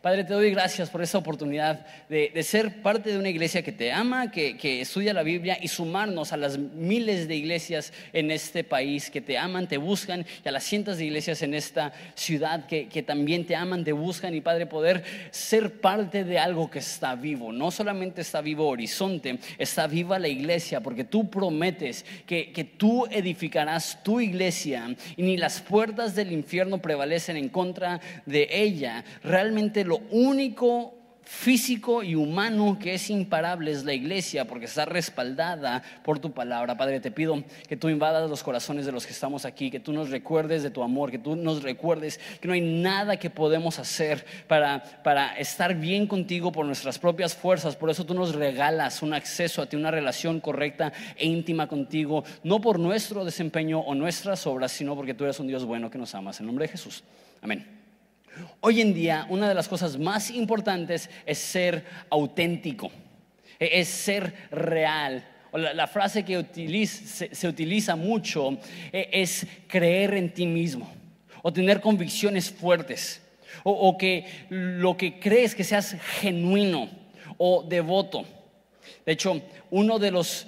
Padre, te doy gracias por esta oportunidad de, ser parte de una iglesia que te ama, que, estudia la Biblia y sumarnos a las miles de iglesias en este país que te aman, te buscan y a las cientos de iglesias en esta ciudad que, que también te aman, te buscan y Padre, poder ser parte de algo que está vivo. No solamente está vivo Horizonte, está viva la iglesia porque tú prometes que, que tú edificarás tu iglesia y ni las puertas del infierno prevalecen en contra de ella. Realmente lo único físico y humano que es imparable es la iglesia porque está respaldada por tu palabra. Padre, te pido que tú invadas los corazones de los que estamos aquí, que tú nos recuerdes de tu amor, que tú nos recuerdes que no hay nada que podemos hacer para, para estar bien contigo por nuestras propias fuerzas. Por eso tú nos regalas un acceso a ti, una relación correcta e íntima contigo, no por nuestro desempeño o nuestras obras, sino porque tú eres un Dios bueno que nos amas. En nombre de Jesús. Amén. Hoy en día una de las cosas más importantes es ser auténtico, e-, es ser real. La, frase que se, utiliza mucho e-, es creer en ti mismo o tener convicciones fuertes o, que lo que crees que seas genuino o devoto. De hecho, uno de los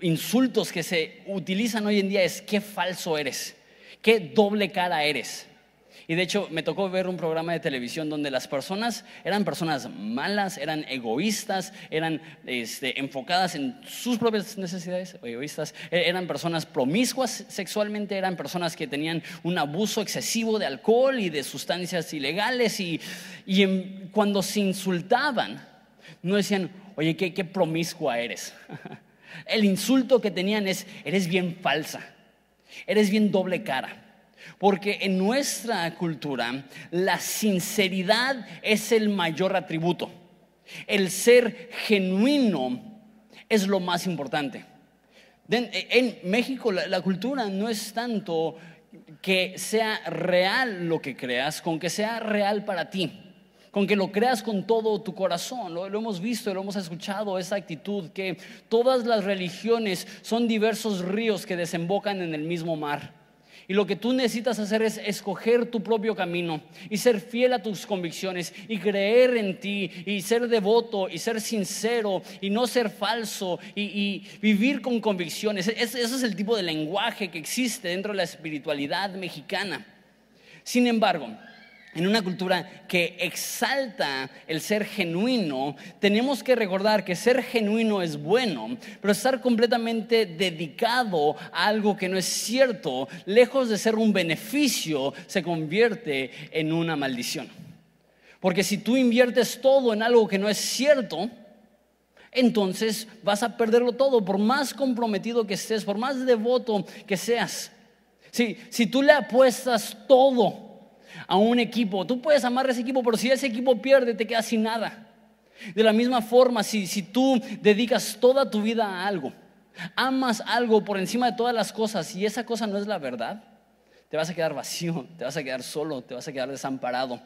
insultos que se utilizan hoy en día es qué falso eres, qué doble cara eres. Y de hecho me tocó ver un programa de televisión donde las personas eran personas malas, eran egoístas, eran este, enfocadas en sus propias necesidades, egoístas, e, eran personas promiscuas sexualmente, eran personas que tenían un abuso excesivo de alcohol y de sustancias ilegales y, cuando se insultaban, no decían, oye, qué, qué promiscua eres. El insulto que tenían es, eres bien falsa, eres bien doble cara. Porque en nuestra cultura la sinceridad es el mayor atributo. El ser genuino es lo más importante. En México la, cultura no es tanto que sea real lo que creas, con que sea real para ti con que lo creas con todo tu corazón. Lo, lo, hemos visto, lo hemos escuchado, esa actitud que todas las religiones son diversos ríos que desembocan en el mismo mar. Y lo que tú necesitas hacer es escoger tu propio camino y ser fiel a tus convicciones y creer en ti y ser devoto y ser sincero y no ser falso y, vivir con convicciones. Ese es el tipo de lenguaje que existe dentro de la espiritualidad mexicana. Sin embargo, en una cultura que exalta el ser genuino, tenemos que recordar que ser genuino es bueno, pero estar completamente dedicado a algo que no es cierto, lejos de ser un beneficio, se convierte en una maldición. Porque si tú inviertes todo en algo que no es cierto, entonces vas a perderlo todo, por más comprometido que estés, por más devoto que seas. Si, si tú le apuestas todo, a un equipo. Tú puedes amar a ese equipo, pero si ese equipo pierde, te quedas sin nada. De la misma forma, si, si tú dedicas toda tu vida a algo, amas algo por encima de todas las cosas y esa cosa no es la verdad, te vas a quedar vacío, te vas a quedar solo, te vas a quedar desamparado.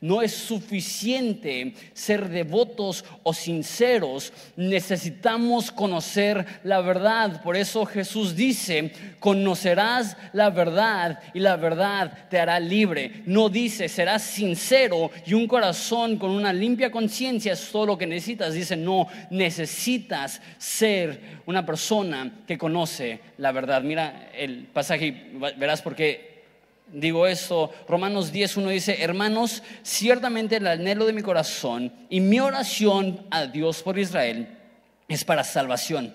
No es suficiente ser devotos o sinceros, necesitamos conocer la verdad. Por eso Jesús dice, conocerás la verdad y la verdad te hará libre. No dice, serás sincero y un corazón con una limpia conciencia es todo lo que necesitas. Dice, no, necesitas ser una persona que conoce la verdad. Mira el pasaje, verás por qué digo esto, Romanos 10.1 dice, hermanos, ciertamente el anhelo de mi corazón y mi oración a Dios por Israel es para salvación.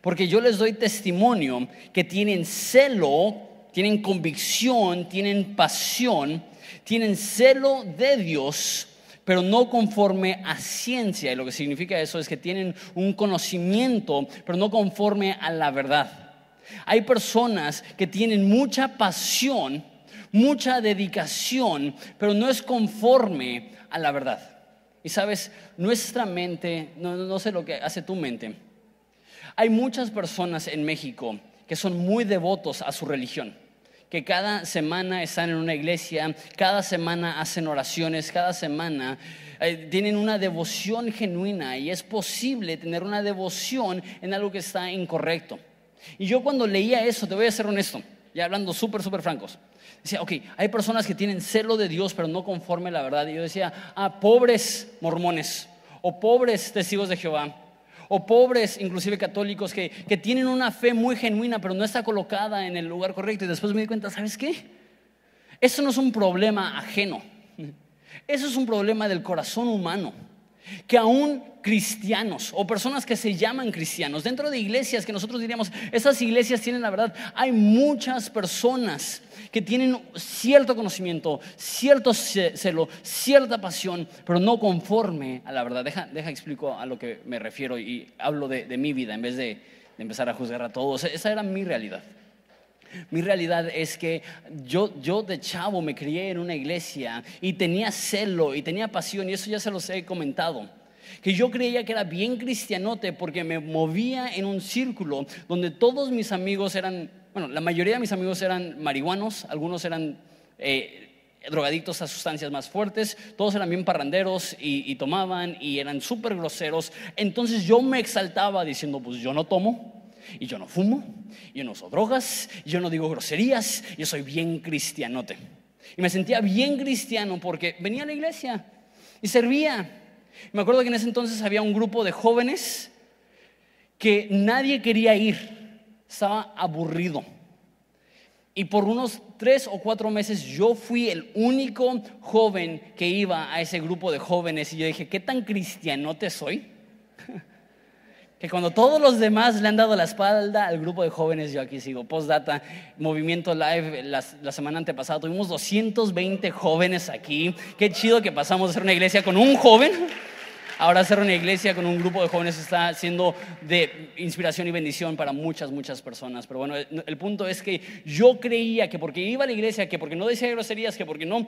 Porque yo les doy testimonio que tienen celo, tienen convicción, tienen pasión, tienen celo de Dios, pero no conforme a ciencia. Y lo que significa eso es que tienen un conocimiento, pero no conforme a la verdad. Hay personas que tienen mucha pasión, mucha dedicación, pero no es conforme a la verdad. Y sabes, nuestra mente, no, sé lo que hace tu mente. Hay muchas personas en México que son muy devotos a su religión, que cada semana están en una iglesia, cada semana hacen oraciones, cada semana eh, tienen una devoción genuina y es posible tener una devoción en algo que está incorrecto. Y yo cuando leía eso, te voy a ser honesto, ya hablando súper, súper francos. Decía, ok, hay personas que tienen celo de Dios, pero no conforme a la verdad. Y yo decía, ah, pobres mormones, o pobres testigos de Jehová, o pobres, inclusive católicos, que, que tienen una fe muy genuina, pero no está colocada en el lugar correcto. Y después me di cuenta, ¿sabes qué? Eso no es un problema ajeno. Eso es un problema del corazón humano. Que aún cristianos o personas que se llaman cristianos, dentro de iglesias que nosotros diríamos, esas iglesias tienen la verdad, hay muchas personas que tienen cierto conocimiento, cierto celo, cierta pasión, pero no conforme a la verdad. Deja, deja explico a lo que me refiero y hablo de, mi vida en vez de, de empezar a juzgar a todos. Esa era mi realidad. Mi realidad es que yo, yo de chavo me crié en una iglesia y tenía celo y tenía pasión y eso ya se los he comentado que yo creía que era bien cristianote porque me movía en un círculo donde todos mis amigos eran, bueno, la mayoría de mis amigos eran marihuanos, algunos eran eh, drogadictos a sustancias más fuertes, todos eran bien parranderos y, y tomaban y eran súper groseros. Entonces yo me exaltaba diciendo, pues yo no tomo, y yo no fumo, yo no uso drogas, yo no digo groserías, yo soy bien cristianote. Y me sentía bien cristiano porque venía a la iglesia y servía. Me acuerdo que en ese entonces había un grupo de jóvenes que nadie quería ir, estaba aburrido. Y por unos tres o cuatro meses yo fui el único joven que iba a ese grupo de jóvenes y yo dije, ¿qué tan cristianote soy? Que cuando todos los demás le han dado la espalda al grupo de jóvenes, yo aquí sigo. Postdata, Movimiento Live, la, semana antepasada tuvimos 220 jóvenes aquí. Qué chido que pasamos a ser una iglesia con un joven. Ahora ser una iglesia con un grupo de jóvenes está siendo de inspiración y bendición para muchas, muchas personas. Pero bueno, el punto es que yo creía que porque iba a la iglesia, que porque no decía groserías, que porque no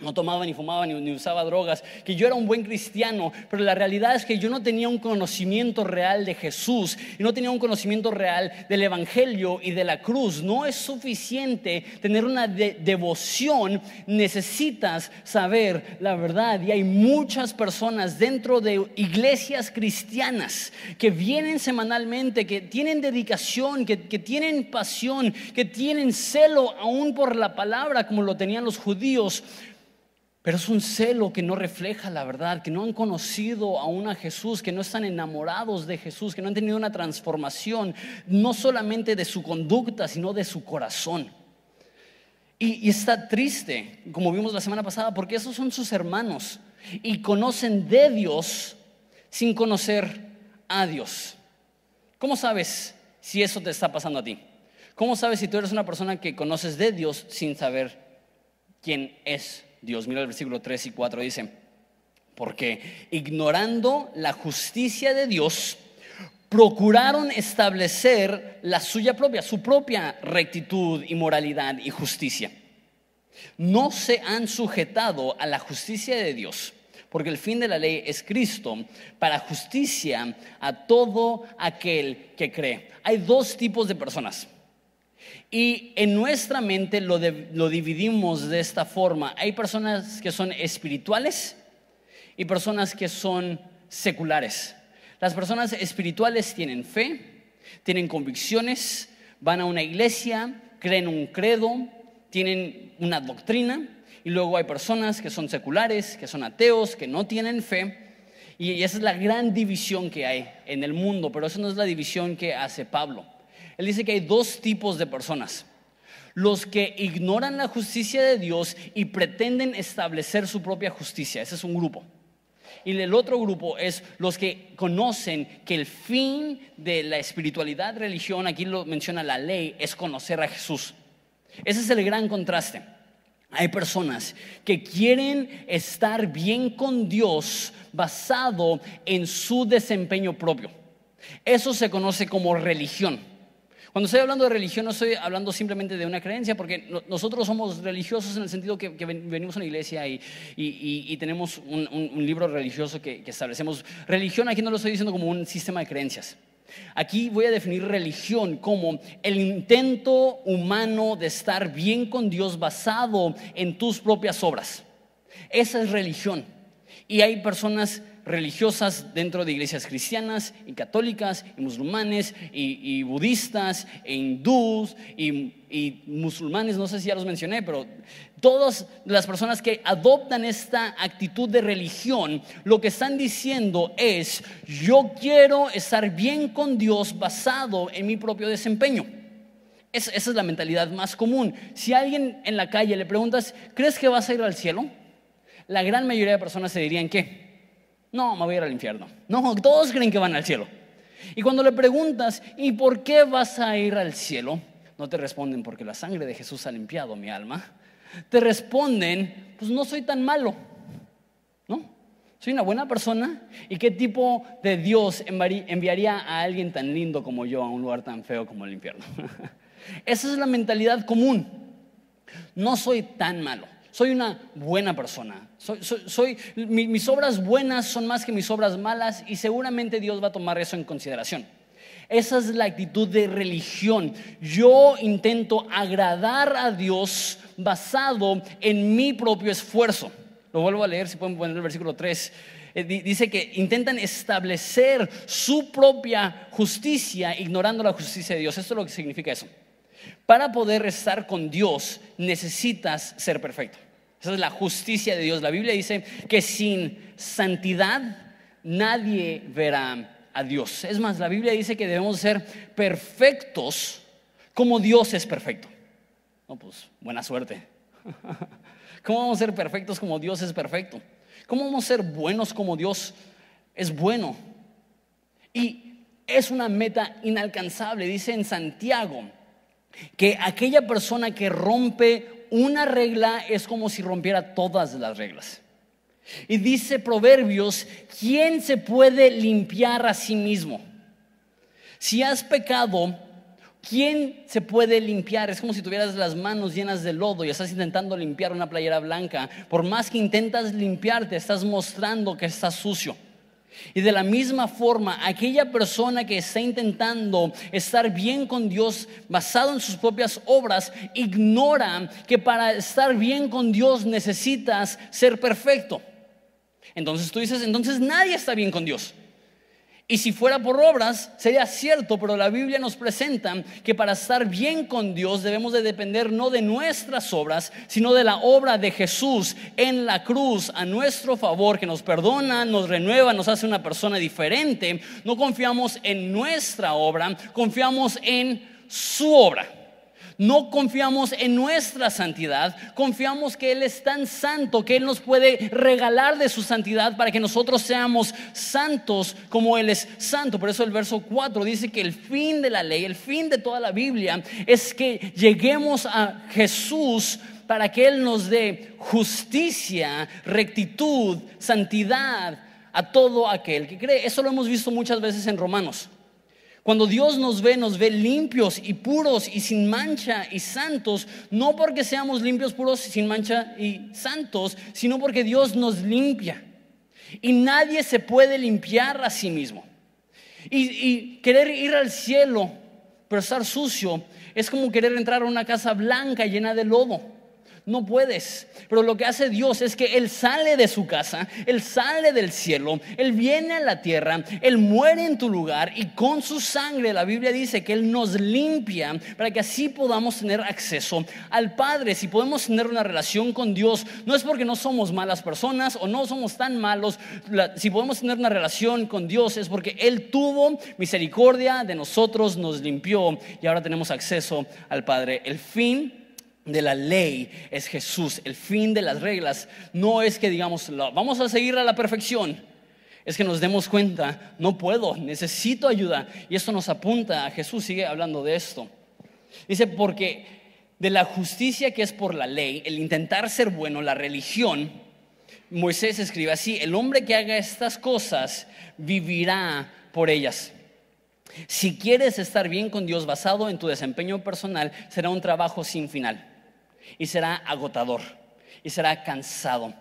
no tomaba ni fumaba ni, usaba drogas, que yo era un buen cristiano, pero la realidad es que yo no tenía un conocimiento real de Jesús y no tenía un conocimiento real del Evangelio y de la cruz. No es suficiente tener una devoción, necesitas saber la verdad. Y hay muchas personas dentro de iglesias cristianas que vienen semanalmente, que tienen dedicación, que, que tienen pasión, que tienen celo aún por la palabra como lo tenían los judíos pero es un celo que no refleja la verdad, que no han conocido aún a Jesús, que no están enamorados de Jesús, que no han tenido una transformación, no solamente de su conducta, sino de su corazón. Y, está triste, como vimos la semana pasada, porque esos son sus hermanos y conocen de Dios sin conocer a Dios. ¿Cómo sabes si eso te está pasando a ti? ¿Cómo sabes si tú eres una persona que conoces de Dios sin saber quién es Dios. Mira el versículo 3 y 4 dice, porque ignorando la justicia de Dios, procuraron establecer la suya propia, su propia rectitud y moralidad y justicia. No se han sujetado a la justicia de Dios, porque el fin de la ley es Cristo, para justicia a todo aquel que cree. Hay dos tipos de personas. Y en nuestra mente lo, dividimos de esta forma. Hay personas que son espirituales y personas que son seculares. Las personas espirituales tienen fe, tienen convicciones, van a una iglesia, creen un credo, tienen una doctrina. Y luego hay personas que son seculares, que son ateos, que no tienen fe. Y esa es la gran división que hay en el mundo, pero esa no es la división que hace Pablo. Él dice que hay dos tipos de personas. Los que ignoran la justicia de Dios y pretenden establecer su propia justicia. Ese es un grupo. Y el otro grupo es los que conocen que el fin de la espiritualidad, religión, aquí lo menciona la ley, es conocer a Jesús. Ese es el gran contraste. Hay personas que quieren estar bien con Dios basado en su desempeño propio. Eso se conoce como religión. Cuando estoy hablando de religión no estoy hablando simplemente de una creencia, porque nosotros somos religiosos en el sentido que, venimos a una iglesia y, tenemos un, libro religioso que, que establecemos. Religión aquí no lo estoy diciendo como un sistema de creencias. Aquí voy a definir religión como el intento humano de estar bien con Dios basado en tus propias obras. Esa es religión. Y hay personas religiosas dentro de iglesias cristianas y católicas y musulmanes y, budistas e hindús y, musulmanes, no sé si ya los mencioné, pero todas las personas que adoptan esta actitud de religión, lo que están diciendo es, yo quiero estar bien con Dios basado en mi propio desempeño. esa es la mentalidad más común. Si a alguien en la calle le preguntas, ¿crees que vas a ir al cielo? La gran mayoría de personas se dirían que no, me voy a ir al infierno. No, todos creen que van al cielo. Y cuando le preguntas, ¿y por qué vas a ir al cielo? No te responden porque la sangre de Jesús ha limpiado mi alma. Te responden, pues no soy tan malo. ¿No? Soy una buena persona. ¿Y qué tipo de Dios enviaría a alguien tan lindo como yo a un lugar tan feo como el infierno? Esa es la mentalidad común. No soy tan malo soy una buena persona. Soy, mis obras buenas son más que mis obras malas y seguramente Dios va a tomar eso en consideración. Esa es la actitud de religión. Yo intento agradar a Dios basado en mi propio esfuerzo. Lo vuelvo a leer, si pueden poner el versículo 3. Eh, dice que intentan establecer su propia justicia ignorando la justicia de Dios. Esto es lo que significa eso. Para poder estar con Dios necesitas ser perfecto. Esa es la justicia de Dios. La Biblia dice que sin santidad nadie verá a Dios. Es más, la Biblia dice que debemos ser perfectos como Dios es perfecto. No, pues buena suerte. ¿Cómo vamos a ser perfectos como Dios es perfecto? ¿Cómo vamos a ser buenos como Dios es bueno? Y es una meta inalcanzable. Dice en Santiago que aquella persona que rompe una regla es como si rompiera todas las reglas. Y dice Proverbios, ¿quién se puede limpiar a sí mismo? Si has pecado, ¿quién se puede limpiar? Es como si tuvieras las manos llenas de lodo y estás intentando limpiar una playera blanca. Por más que intentas limpiarte, estás mostrando que estás sucio. Y de la misma forma, aquella persona que está intentando estar bien con Dios basado en sus propias obras, ignora que para estar bien con Dios necesitas ser perfecto. Entonces tú dices, entonces nadie está bien con Dios. Y si fuera por obras, sería cierto, pero la Biblia nos presenta que para estar bien con Dios debemos de depender no de nuestras obras, sino de la obra de Jesús en la cruz a nuestro favor, que nos perdona, nos renueva, nos hace una persona diferente. No confiamos en nuestra obra, confiamos en su obra. No confiamos en nuestra santidad, confiamos que Él es tan santo que Él nos puede regalar de su santidad para que nosotros seamos santos como Él es santo. Por eso el verso 4 dice que el fin de la ley, el fin de toda la Biblia es que lleguemos a Jesús para que Él nos dé justicia, rectitud, santidad a todo aquel que cree. Eso lo hemos visto muchas veces en Romanos. Cuando Dios nos ve, nos ve limpios y puros y sin mancha y santos, no porque seamos limpios, puros y sin mancha y santos, sino porque Dios nos limpia. Y nadie se puede limpiar a sí mismo. Y, querer ir al cielo, pero estar sucio, es como querer entrar a una casa blanca llena de lodo. No puedes. Pero lo que hace Dios es que Él sale de su casa, Él sale del cielo, Él viene a la tierra, Él muere en tu lugar y con su sangre la Biblia dice que Él nos limpia para que así podamos tener acceso al Padre. Si podemos tener una relación con Dios, no es porque no somos malas personas o no somos tan malos. Si podemos tener una relación con Dios es porque Él tuvo misericordia de nosotros, nos limpió y ahora tenemos acceso al Padre. El fin de la ley es Jesús. El fin de las reglas no es que digamos, vamos a seguir a la perfección. Es que nos demos cuenta, no puedo, necesito ayuda. Y esto nos apunta a Jesús, sigue hablando de esto. Dice, porque de la justicia que es por la ley, el intentar ser bueno, la religión, Moisés escribe así, el hombre que haga estas cosas vivirá por ellas. Si quieres estar bien con Dios basado en tu desempeño personal, será un trabajo sin final y será agotador y será cansado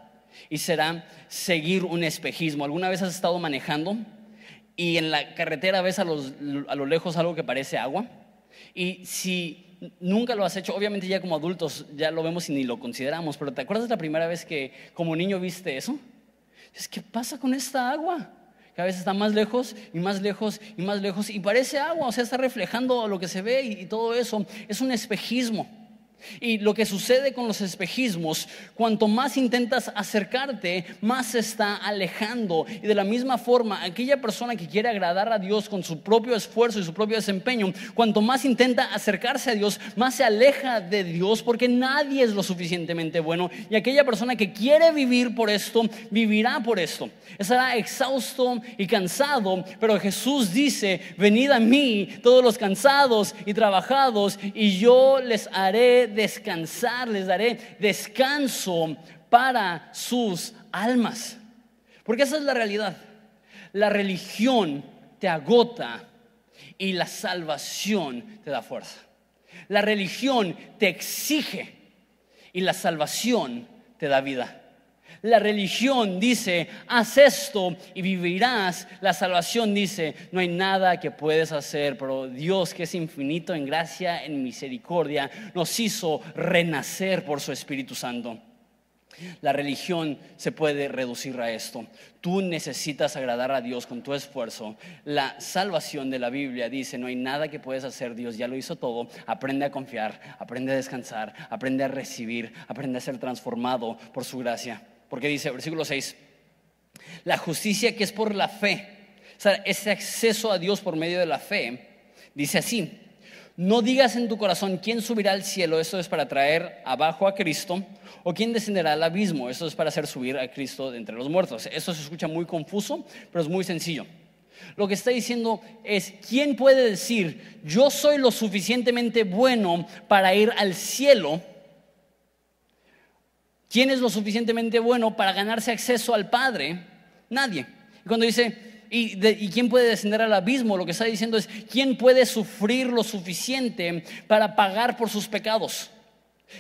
y será seguir un espejismo. ¿Alguna vez has estado manejando y en la carretera ves a, a lo lejos algo que parece agua? Y si nunca lo has hecho, obviamente ya como adultos ya lo vemos y ni lo consideramos, pero ¿te acuerdas la primera vez que como niño viste eso? ¿qué pasa con esta agua? Cada vez está más lejos y más lejos y más lejos y parece agua, o sea, está reflejando lo que se ve y todo eso. Es un espejismo. Y lo que sucede con los espejismos, cuanto más intentas acercarte, más se está alejando. Y de la misma forma, aquella persona que quiere agradar a Dios con su propio esfuerzo y su propio desempeño, cuanto más intenta acercarse a Dios, más se aleja de Dios porque nadie es lo suficientemente bueno. Y aquella persona que quiere vivir por esto, vivirá por esto. Estará exhausto y cansado, pero Jesús dice, venid a mí todos los cansados y trabajados, y yo les haré descansar, les daré descanso para sus almas. Porque esa es la realidad. La religión te agota y la salvación te da fuerza. La religión te exige y la salvación te da vida. La religión dice, haz esto y vivirás. La salvación dice, no hay nada que puedes hacer, pero Dios que es infinito en gracia, en misericordia, nos hizo renacer por su Espíritu Santo. La religión se puede reducir a esto. Tú necesitas agradar a Dios con tu esfuerzo. La salvación de la Biblia dice, no hay nada que puedes hacer, Dios ya lo hizo todo. Aprende a confiar, aprende a descansar, aprende a recibir, aprende a ser transformado por su gracia. Porque dice, versículo 6, la justicia que es por la fe, o sea, ese acceso a Dios por medio de la fe, dice así, no digas en tu corazón quién subirá al cielo, eso es para traer abajo a Cristo, o quién descenderá al abismo, eso es para hacer subir a Cristo de entre los muertos. Eso se escucha muy confuso, pero es muy sencillo. Lo que está diciendo es, ¿quién puede decir, yo soy lo suficientemente bueno para ir al cielo? ¿Quién es lo suficientemente bueno para ganarse acceso al Padre? Nadie. Y cuando dice, ¿y, quién puede descender al abismo? Lo que está diciendo es, ¿quién puede sufrir lo suficiente para pagar por sus pecados?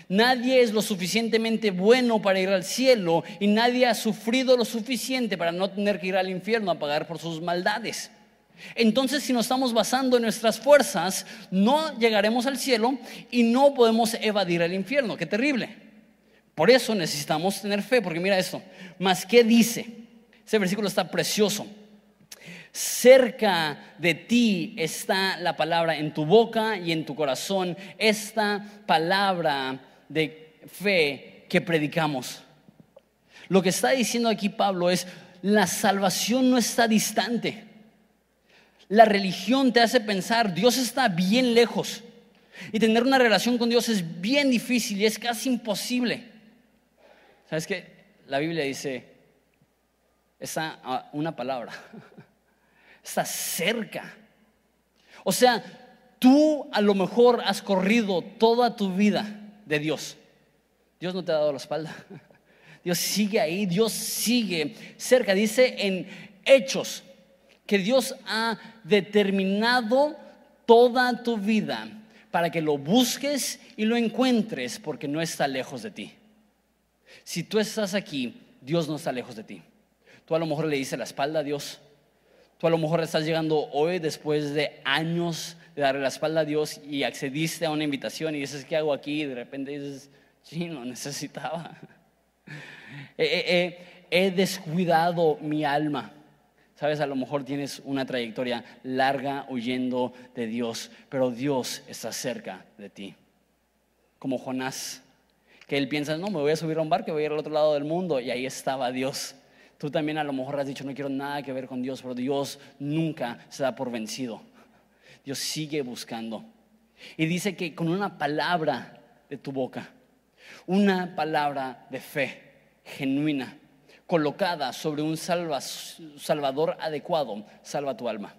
Nadie es lo suficientemente bueno para ir al cielo y nadie ha sufrido lo suficiente para no tener que ir al infierno a pagar por sus maldades. Entonces, si nos estamos basando en nuestras fuerzas, no llegaremos al cielo y no podemos evadir el infierno. Qué terrible. Por eso necesitamos tener fe, porque mira esto, más que dice, ese versículo está precioso. Cerca de ti está la palabra en tu boca y en tu corazón, esta palabra de fe que predicamos. Lo que está diciendo aquí Pablo es, la salvación no está distante. La religión te hace pensar, Dios está bien lejos. Y tener una relación con Dios es bien difícil y es casi imposible. ¿Sabes qué? La Biblia dice, está una palabra, está cerca. O sea, tú a lo mejor has corrido toda tu vida de Dios. Dios no te ha dado la espalda. Dios sigue ahí, Dios sigue cerca. Dice en Hechos que Dios ha determinado toda tu vida para que lo busques y lo encuentres porque no está lejos de ti. Si tú estás aquí, Dios no está lejos de ti. Tú a lo mejor le dices la espalda a Dios. Tú a lo mejor estás llegando hoy después de años de darle la espalda a Dios y accediste a una invitación y dices, ¿qué hago aquí? Y de repente dices, sí, no necesitaba. he descuidado mi alma. Sabes, a lo mejor tienes una trayectoria larga huyendo de Dios, pero Dios está cerca de ti. Como Jonás que él piensa, no, me voy a subir a un barco, voy a ir al otro lado del mundo, y ahí estaba Dios. Tú también a lo mejor has dicho, no quiero nada que ver con Dios, pero Dios nunca se da por vencido. Dios sigue buscando. Y dice que con una palabra de tu boca, una palabra de fe genuina, colocada sobre un salvador adecuado, salva tu alma.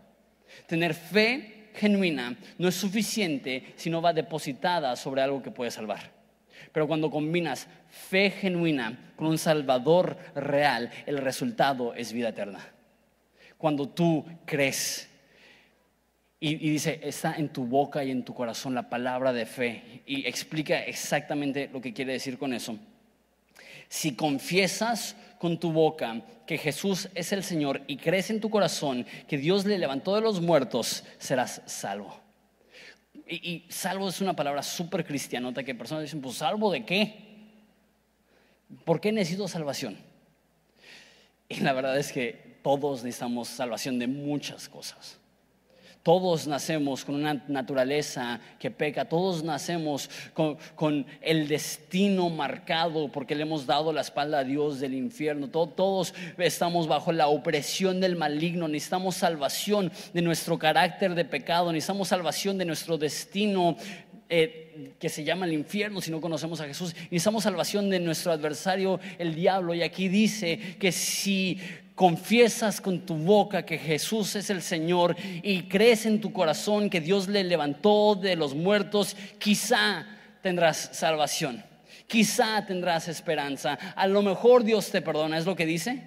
Tener fe genuina no es suficiente si no va depositada sobre algo que puede salvar. Pero cuando combinas fe genuina con un Salvador real, el resultado es vida eterna. Cuando tú crees y, dice, está en tu boca y en tu corazón la palabra de fe y explica exactamente lo que quiere decir con eso. Si confiesas con tu boca que Jesús es el Señor y crees en tu corazón que Dios le levantó de los muertos, serás salvo. Y, salvo es una palabra súper cristianota que personas dicen, pues salvo de qué? ¿Por qué necesito salvación? Y la verdad es que todos necesitamos salvación de muchas cosas. Todos nacemos con una naturaleza que peca, todos nacemos con, el destino marcado porque le hemos dado la espalda a Dios del infierno. todos estamos bajo la opresión del maligno, necesitamos salvación de nuestro carácter de pecado, necesitamos salvación de nuestro destino. Eh, que se llama el infierno si no conocemos a Jesús. Necesitamos salvación de nuestro adversario, el diablo. Y aquí dice que si confiesas con tu boca que Jesús es el Señor y crees en tu corazón que Dios le levantó de los muertos, quizá tendrás salvación, quizá tendrás esperanza, a lo mejor Dios te perdona, es lo que dice.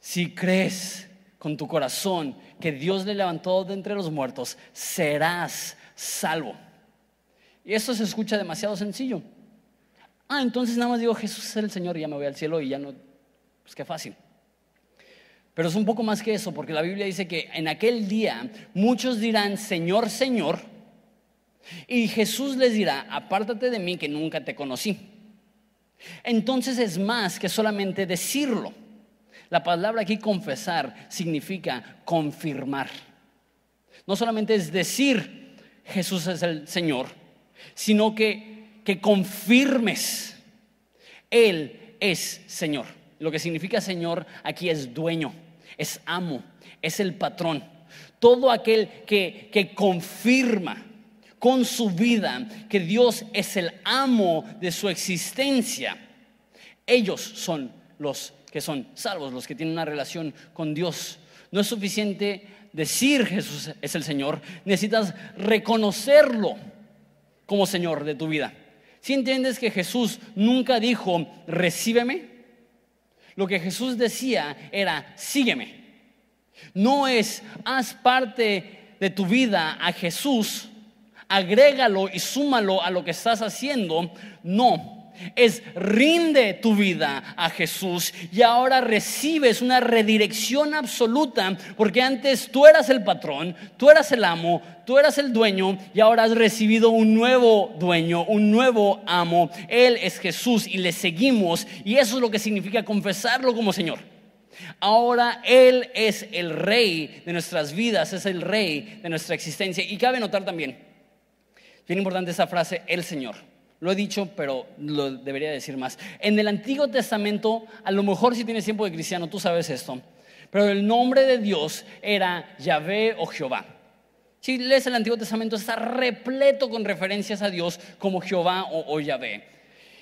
Si crees con tu corazón que Dios le levantó de entre los muertos, serás salvo. Y eso se escucha demasiado sencillo. Ah, entonces nada más digo Jesús es el Señor y ya me voy al cielo y ya no, pues qué fácil. Pero es un poco más que eso, porque la Biblia dice que en aquel día muchos dirán, Señor, Señor, y Jesús les dirá, apártate de mí que nunca te conocí. Entonces es más que solamente decirlo. La palabra aquí confesar significa confirmar. No solamente es decir Jesús es el Señor, sino que, que confirmes, Él es Señor. Lo que significa Señor aquí es dueño es amo, es el patrón. Todo aquel que, que confirma con su vida que Dios es el amo de su existencia, ellos son los que son salvos, los que tienen una relación con Dios. No es suficiente decir Jesús es el Señor, necesitas reconocerlo como Señor de tu vida. Si entiendes que Jesús nunca dijo, recíbeme, lo que Jesús decía era, sígueme. No es, haz parte de tu vida a Jesús, agrégalo y súmalo a lo que estás haciendo. No, es rinde tu vida a Jesús y ahora recibes una redirección absoluta porque antes tú eras el patrón, tú eras el amo, tú eras el dueño y ahora has recibido un nuevo dueño, un nuevo amo. Él es Jesús y le seguimos y eso es lo que significa confesarlo como Señor. Ahora Él es el rey de nuestras vidas, es el rey de nuestra existencia. Y cabe notar también, bien importante esa frase, el Señor. Lo he dicho, pero lo debería decir más. En el Antiguo Testamento, a lo mejor si tienes tiempo de cristiano, tú sabes esto, pero el nombre de Dios era Yahvé o Jehová. Si lees el Antiguo Testamento, está repleto con referencias a Dios como Jehová o, o Yahvé.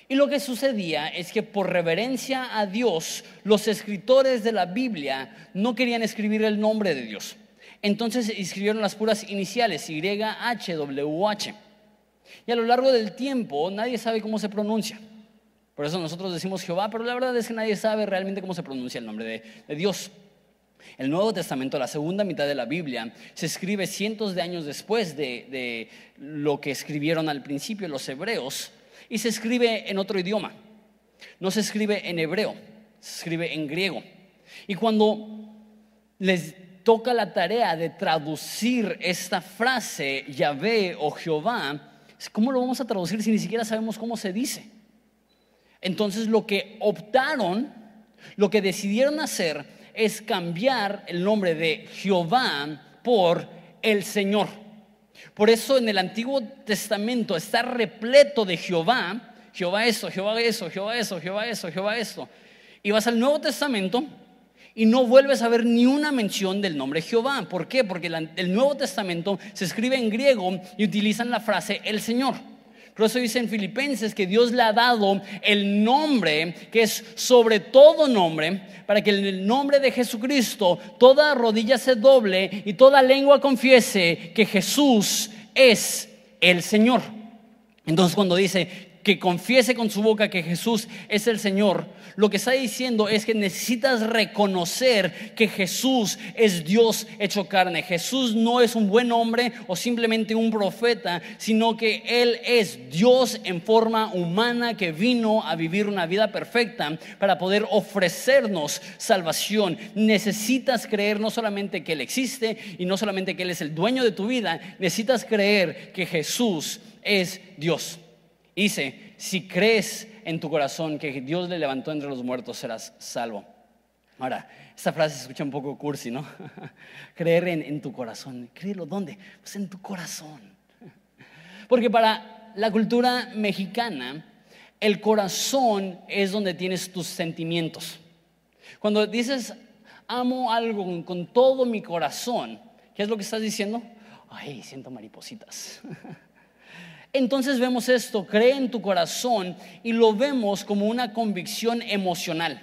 Y lo que sucedía es que por reverencia a Dios, los escritores de la Biblia no querían escribir el nombre de Dios. Entonces escribieron las puras iniciales, YHWH. Y a lo largo del tiempo nadie sabe cómo se pronuncia. Por eso nosotros decimos Jehová, pero la verdad es que nadie sabe realmente cómo se pronuncia el nombre de, Dios. El Nuevo Testamento, la segunda mitad de la Biblia, se escribe cientos de años después de, de, lo que escribieron al principio los hebreos y se escribe en otro idioma. No se escribe en hebreo, se escribe en griego. Y cuando les toca la tarea de traducir esta frase, Yahvé o Jehová, ¿Cómo lo vamos a traducir si ni siquiera sabemos cómo se dice? Entonces lo que optaron, lo que decidieron hacer es cambiar el nombre de Jehová por el Señor. Por eso en el Antiguo Testamento está repleto de Jehová, Jehová esto, Jehová eso, Jehová eso, Jehová eso, Jehová esto. Y vas al Nuevo Testamento y no vuelves a ver ni una mención del nombre Jehová. ¿Por qué? Porque el Nuevo Testamento se escribe en griego y utilizan la frase el Señor. Por eso dice en Filipenses que Dios le ha dado el nombre que es sobre todo nombre, para que en el nombre de Jesucristo toda rodilla se doble y toda lengua confiese que Jesús es el Señor. Entonces cuando dice que confiese con su boca que Jesús es el Señor, lo que está diciendo es que necesitas reconocer que Jesús es Dios hecho carne. Jesús no es un buen hombre o simplemente un profeta, sino que Él es Dios en forma humana que vino a vivir una vida perfecta para poder ofrecernos salvación. Necesitas creer no solamente que Él existe y no solamente que Él es el dueño de tu vida, necesitas creer que Jesús es Dios. Dice, si crees en tu corazón que Dios le levantó entre los muertos, serás salvo. Ahora, esta frase se escucha un poco cursi, ¿no? Creer en, en tu corazón. ¿Creerlo dónde? Pues en tu corazón. Porque para la cultura mexicana, el corazón es donde tienes tus sentimientos. Cuando dices amo algo con, con todo mi corazón, ¿qué es lo que estás diciendo? Ay, siento maripositas. Entonces vemos esto, cree en tu corazón y lo vemos como una convicción emocional.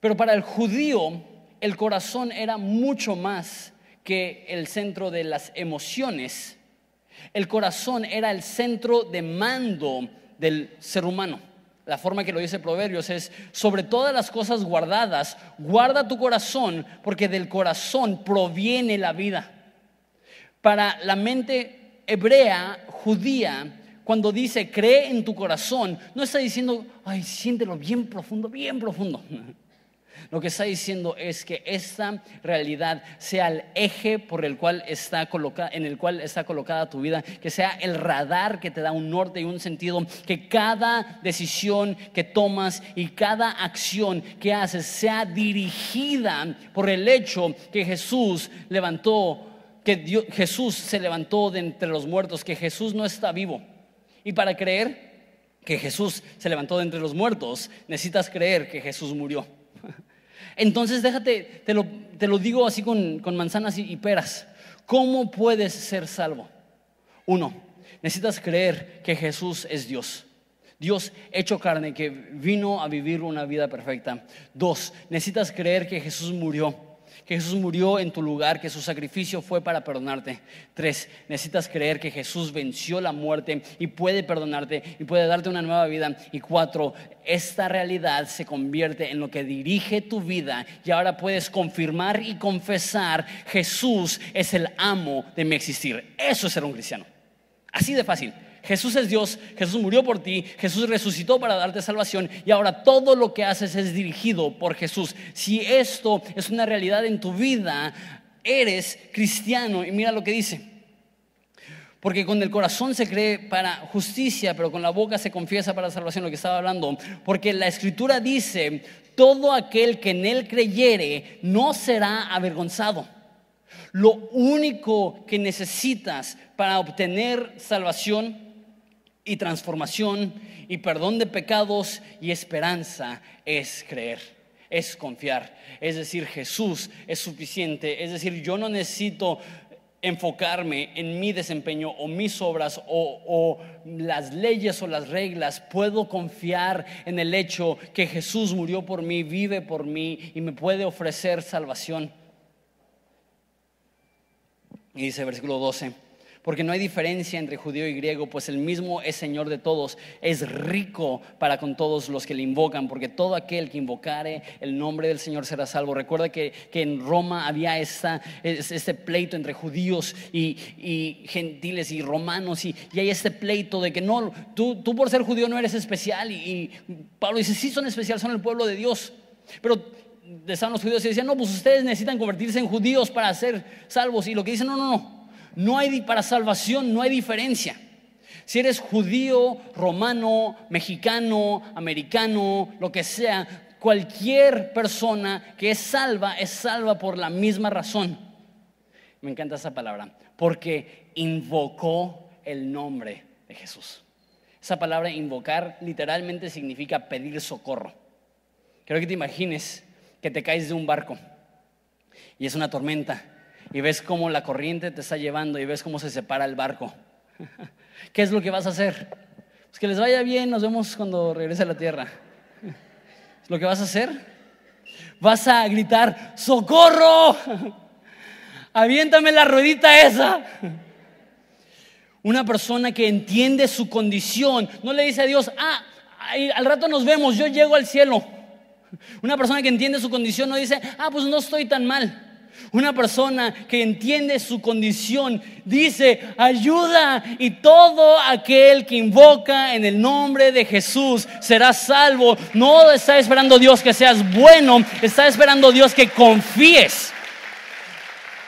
Pero para el judío, el corazón era mucho más que el centro de las emociones. El corazón era el centro de mando del ser humano. La forma que lo dice Proverbios es, sobre todas las cosas guardadas, guarda tu corazón, porque del corazón proviene la vida. Para la mente hebrea, judía, cuando dice cree en tu corazón, no está diciendo, ay, siéntelo bien profundo, bien profundo. Lo que está diciendo es que esta realidad sea el eje por el cual está colocada, en el cual está colocada tu vida, que sea el radar que te da un norte y un sentido, que cada decisión que tomas y cada acción que haces sea dirigida por el hecho que Jesús levantó, que Jesús se levantó de entre los muertos, que Jesús no está vivo. Y para creer que Jesús se levantó de entre los muertos, necesitas creer que Jesús murió. Entonces déjate, te lo, te lo digo así con, manzanas y, y peras. ¿Cómo puedes ser salvo? Uno, necesitas creer que Jesús es Dios. Dios hecho carne que vino a vivir una vida perfecta. Dos, necesitas creer que Jesús murió Jesús murió en tu lugar, que su sacrificio fue para perdonarte. Tres, necesitas creer que Jesús venció la muerte y puede perdonarte y puede darte una nueva vida. Y cuatro, esta realidad se convierte en lo que dirige tu vida y ahora puedes confirmar y confesar, Jesús es el amo de mi existir. Eso es ser un cristiano. Así de fácil. Jesús es Dios, Jesús murió por ti, Jesús resucitó para darte salvación y ahora todo lo que haces es dirigido por Jesús. Si esto es una realidad en tu vida, eres cristiano y mira lo que dice. Porque con el corazón se cree para justicia, pero con la boca se confiesa para salvación, lo que estaba hablando. Porque la escritura dice, todo aquel que en él creyere no será avergonzado. Lo único que necesitas para obtener salvación y transformación y perdón de pecados y esperanza es creer, es confiar. Es decir, Jesús es suficiente. Es decir, yo no necesito enfocarme en mi desempeño o mis obras o, las leyes o las reglas. Puedo confiar en el hecho que Jesús murió por mí, vive por mí y me puede ofrecer salvación. Y dice versículo 12 porque no hay diferencia entre judío y griego, pues el mismo es Señor de todos, es rico para con todos los que le invocan, porque todo aquel que invocare el nombre del Señor será salvo. Recuerda que, en Roma había este pleito entre judíos y, gentiles y romanos, y, hay este pleito de que no, tú, tú por ser judío no eres especial, y, Pablo dice, sí son especiales, son el pueblo de Dios, pero estaban los judíos y decían, no, pues ustedes necesitan convertirse en judíos para ser salvos, y lo que dicen, no, no, no. No hay para salvación, no hay diferencia. Si eres judío, romano, mexicano, americano, lo que sea, cualquier persona que es salva es salva por la misma razón. Me encanta esa palabra, porque invocó el nombre de Jesús. Esa palabra invocar literalmente significa pedir socorro. Quiero que te imagines que te caes de un barco y es una tormenta y ves cómo la corriente te está llevando y ves cómo se separa el barco. ¿Qué es lo que vas a hacer? Pues que les vaya bien, nos vemos cuando regrese a la tierra. ¿Lo que vas a hacer? Vas a gritar, ¡socorro! Aviéntame la ruedita esa. Una persona que entiende su condición, no le dice a Dios, ah, al rato nos vemos, yo llego al cielo. Una persona que entiende su condición no dice, ah, pues no estoy tan mal. Una persona que entiende su condición dice, ayuda y todo aquel que invoca en el nombre de Jesús será salvo. No está esperando Dios que seas bueno, está esperando Dios que confíes.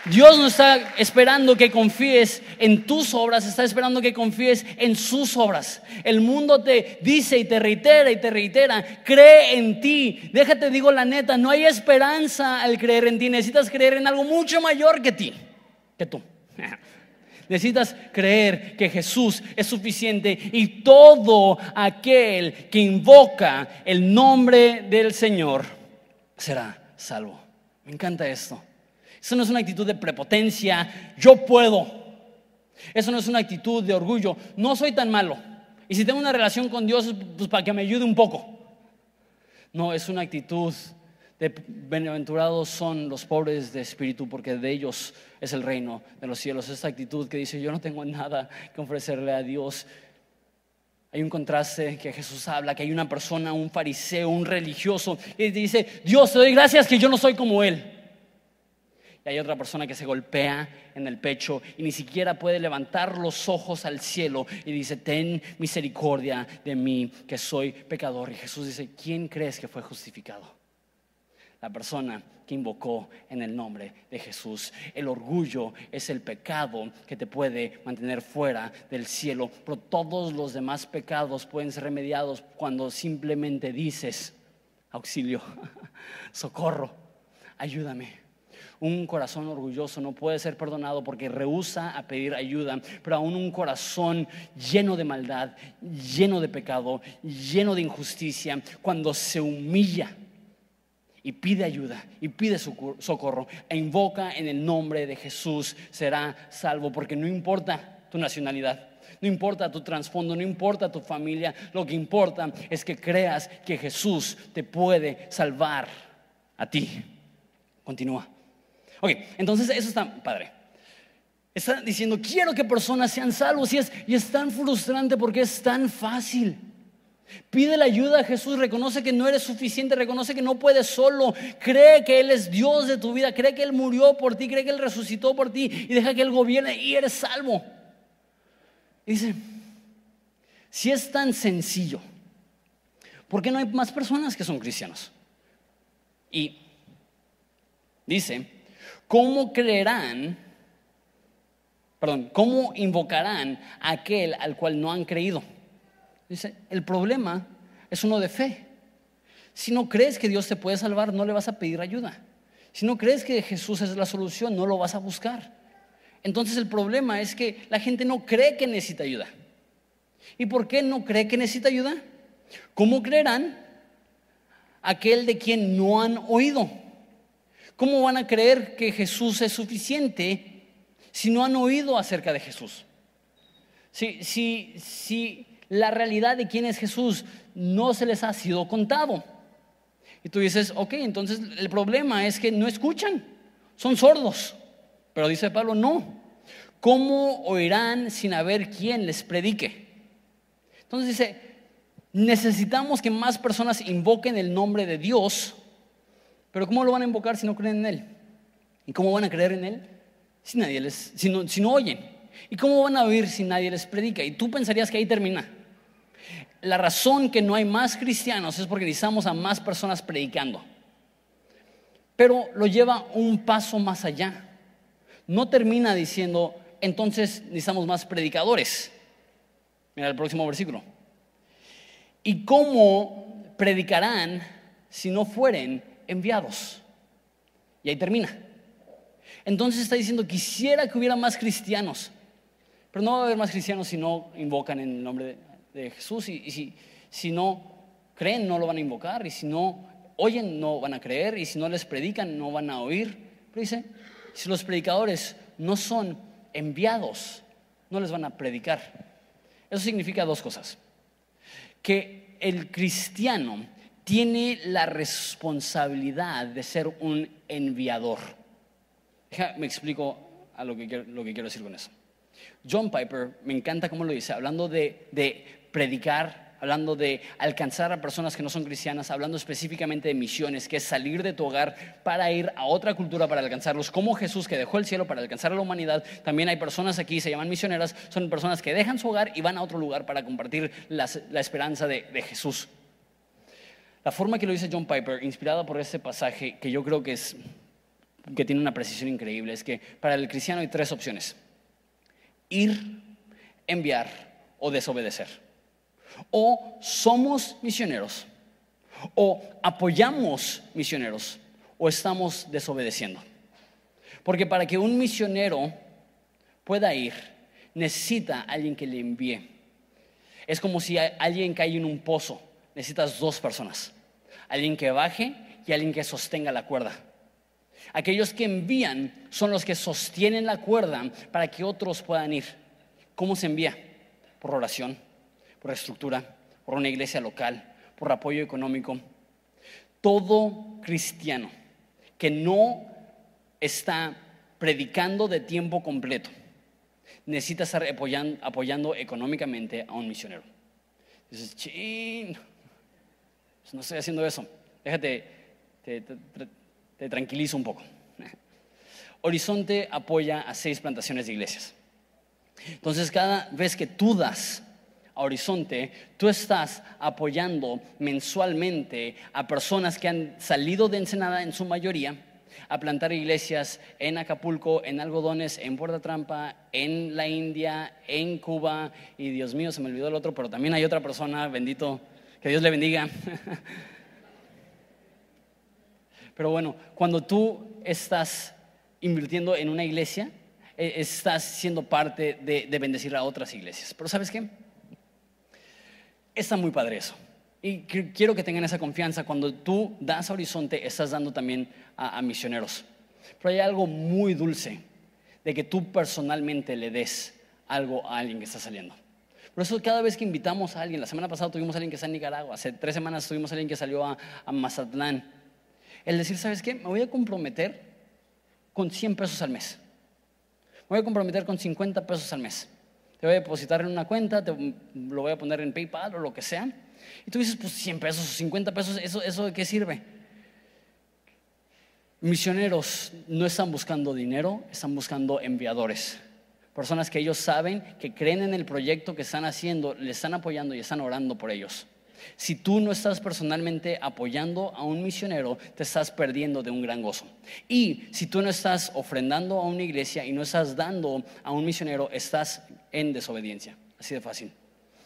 Dios no está esperando que confíes en tus obras, está esperando que confíes en sus obras. El mundo te dice y te reitera y te reitera, cree en ti. Déjate, digo la neta, no hay esperanza al creer en ti. Necesitas creer en algo mucho mayor que ti, que tú. Necesitas creer que Jesús es suficiente y todo aquel que invoca el nombre del Señor será salvo. Me encanta esto. Eso no es una actitud de prepotencia, yo puedo. Eso no es una actitud de orgullo, no soy tan malo. Y si tengo una relación con Dios, pues para que me ayude un poco. No, es una actitud de bienaventurados son los pobres de espíritu, porque de ellos es el reino de los cielos. Esta actitud que dice, yo no tengo nada que ofrecerle a Dios. Hay un contraste que Jesús habla, que hay una persona, un fariseo, un religioso, y dice, Dios, te doy gracias que yo no soy como Él. Y hay otra persona que se golpea en el pecho y ni siquiera puede levantar los ojos al cielo y dice, ten misericordia de mí, que soy pecador. Y Jesús dice, ¿quién crees que fue justificado? La persona que invocó en el nombre de Jesús. El orgullo es el pecado que te puede mantener fuera del cielo, pero todos los demás pecados pueden ser remediados cuando simplemente dices, auxilio, socorro, ayúdame un corazón orgulloso no puede ser perdonado porque rehúsa a pedir ayuda, pero aún un corazón lleno de maldad, lleno de pecado, lleno de injusticia, cuando se humilla y pide ayuda y pide socorro e invoca en el nombre de Jesús, será salvo, porque no importa tu nacionalidad. No importa tu trasfondo, no importa tu familia, lo que importa es que creas que Jesús te puede salvar a ti. Continúa. Ok, entonces eso está padre. Está diciendo, quiero que personas sean salvos y es, y es tan frustrante porque es tan fácil. Pide la ayuda a Jesús, reconoce que no eres suficiente, reconoce que no puedes solo, cree que Él es Dios de tu vida, cree que Él murió por ti, cree que Él resucitó por ti y deja que Él gobierne y eres salvo. dice, si es tan sencillo, ¿por qué no hay más personas que son cristianos? Y dice, ¿cómo creerán, perdón, cómo invocarán a aquel al cual no han creído? Dice, el problema es uno de fe. Si no crees que Dios te puede salvar, no le vas a pedir ayuda. Si no crees que Jesús es la solución, no lo vas a buscar. Entonces el problema es que la gente no cree que necesita ayuda. ¿Y por qué no cree que necesita ayuda? ¿Cómo creerán aquel de quien no han oído? ¿Cómo van a creer que Jesús es suficiente si no han oído acerca de Jesús? Si, si, si la realidad de quién es Jesús no se les ha sido contado. Y tú dices, ok, entonces el problema es que no escuchan, son sordos. Pero dice Pablo, no. ¿Cómo oirán sin haber quien les predique? Entonces dice, necesitamos que más personas invoquen el nombre de Dios pero ¿cómo lo van a invocar si no creen en Él? ¿Y cómo van a creer en Él si, nadie les, si, no, si no oyen? ¿Y cómo van a oír si nadie les predica? Y tú pensarías que ahí termina. La razón que no hay más cristianos es porque necesitamos a más personas predicando. Pero lo lleva un paso más allá. No termina diciendo, entonces necesitamos más predicadores. Mira el próximo versículo. ¿Y cómo predicarán si no fueren enviados. Y ahí termina. Entonces está diciendo, quisiera que hubiera más cristianos, pero no va a haber más cristianos si no invocan en el nombre de, Jesús y, si, si no creen no lo van a invocar y si no oyen no van a creer y si no les predican no van a oír. Pero dice, si los predicadores no son enviados, no les van a predicar. Eso significa dos cosas. Que el cristiano tiene la responsabilidad de ser un enviador. me explico a lo que, quiero, decir con eso. John Piper, me encanta cómo lo dice, hablando de, predicar, hablando de alcanzar a personas que no son cristianas, hablando específicamente de misiones, que es salir de tu hogar para ir a otra cultura para alcanzarlos, como Jesús que dejó el cielo para alcanzar a la humanidad. También hay personas aquí, se llaman misioneras, son personas que dejan su hogar y van a otro lugar para compartir la, esperanza de Jesús. La forma que lo dice John Piper, inspirada por ese pasaje, que yo creo que es que tiene una precisión increíble, es que para el cristiano hay tres opciones. Ir, enviar o desobedecer. O somos misioneros, o apoyamos misioneros, o estamos desobedeciendo. Porque para que un misionero pueda ir, necesita alguien que le envíe. Es como si alguien cae en un pozo, necesitas dos personas, alguien que baje y alguien que sostenga la cuerda. Aquellos que envían son los que sostienen la cuerda para que otros puedan ir. ¿Cómo se envía? Por oración, por estructura, por una iglesia local, por apoyo económico. Todo cristiano que no está predicando de tiempo completo necesita estar apoyando, económicamente a un misionero. Dices, chin, pues no estoy haciendo eso. Déjate, te tranquilizo un poco. Horizonte apoya a seis plantaciones de iglesias. Entonces, cada vez que tú das a Horizonte, tú estás apoyando mensualmente a personas que han salido de Ensenada en su mayoría a plantar iglesias en Acapulco, en Algodones, en Puerta Trampa, en la India, en Cuba, y Dios mío, se me olvidó el otro, pero también hay otra persona, bendito, que Dios le bendiga. Pero bueno, cuando tú estás invirtiendo en una iglesia, eh, estás siendo parte de, bendecir a otras iglesias. Pero ¿sabes qué? Está muy padre eso. Y quiero que tengan esa confianza. Cuando tú das a Horizonte, estás dando también a, a, misioneros. Pero hay algo muy dulce de que tú personalmente le des algo a alguien que está saliendo. Por eso cada vez que invitamos a alguien, la semana pasada tuvimos a alguien que está en Nicaragua, hace tres semanas tuvimos a alguien que salió a, a Mazatlán. El decir, ¿sabes qué? Me voy a comprometer con 100 pesos al mes. Me voy a comprometer con 50 pesos al mes. Te voy a depositar en una cuenta, te, lo voy a poner en PayPal o lo que sea. Y tú dices, pues 100 pesos o 50 pesos, ¿eso, ¿eso de qué sirve? Misioneros no están buscando dinero, están buscando enviadores. Personas que ellos saben, que creen en el proyecto que están haciendo, le están apoyando y están orando por ellos. Si tú no estás personalmente apoyando a un misionero, te estás perdiendo de un gran gozo. Y si tú no estás ofrendando a una iglesia y no estás dando a un misionero, estás en desobediencia. Así de fácil.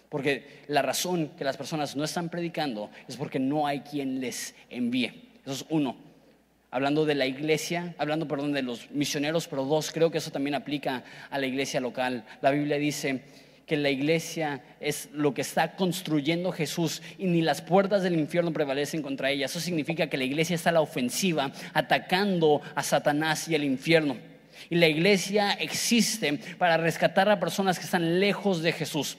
Porque la razón que las personas no están predicando es porque no hay quien les envíe. Eso es uno. Hablando de la iglesia, hablando, perdón, de los misioneros, pero dos, creo que eso también aplica a la iglesia local. La Biblia dice que la iglesia es lo que está construyendo Jesús y ni las puertas del infierno prevalecen contra ella. Eso significa que la iglesia está a la ofensiva, atacando a Satanás y al infierno. Y la iglesia existe para rescatar a personas que están lejos de Jesús.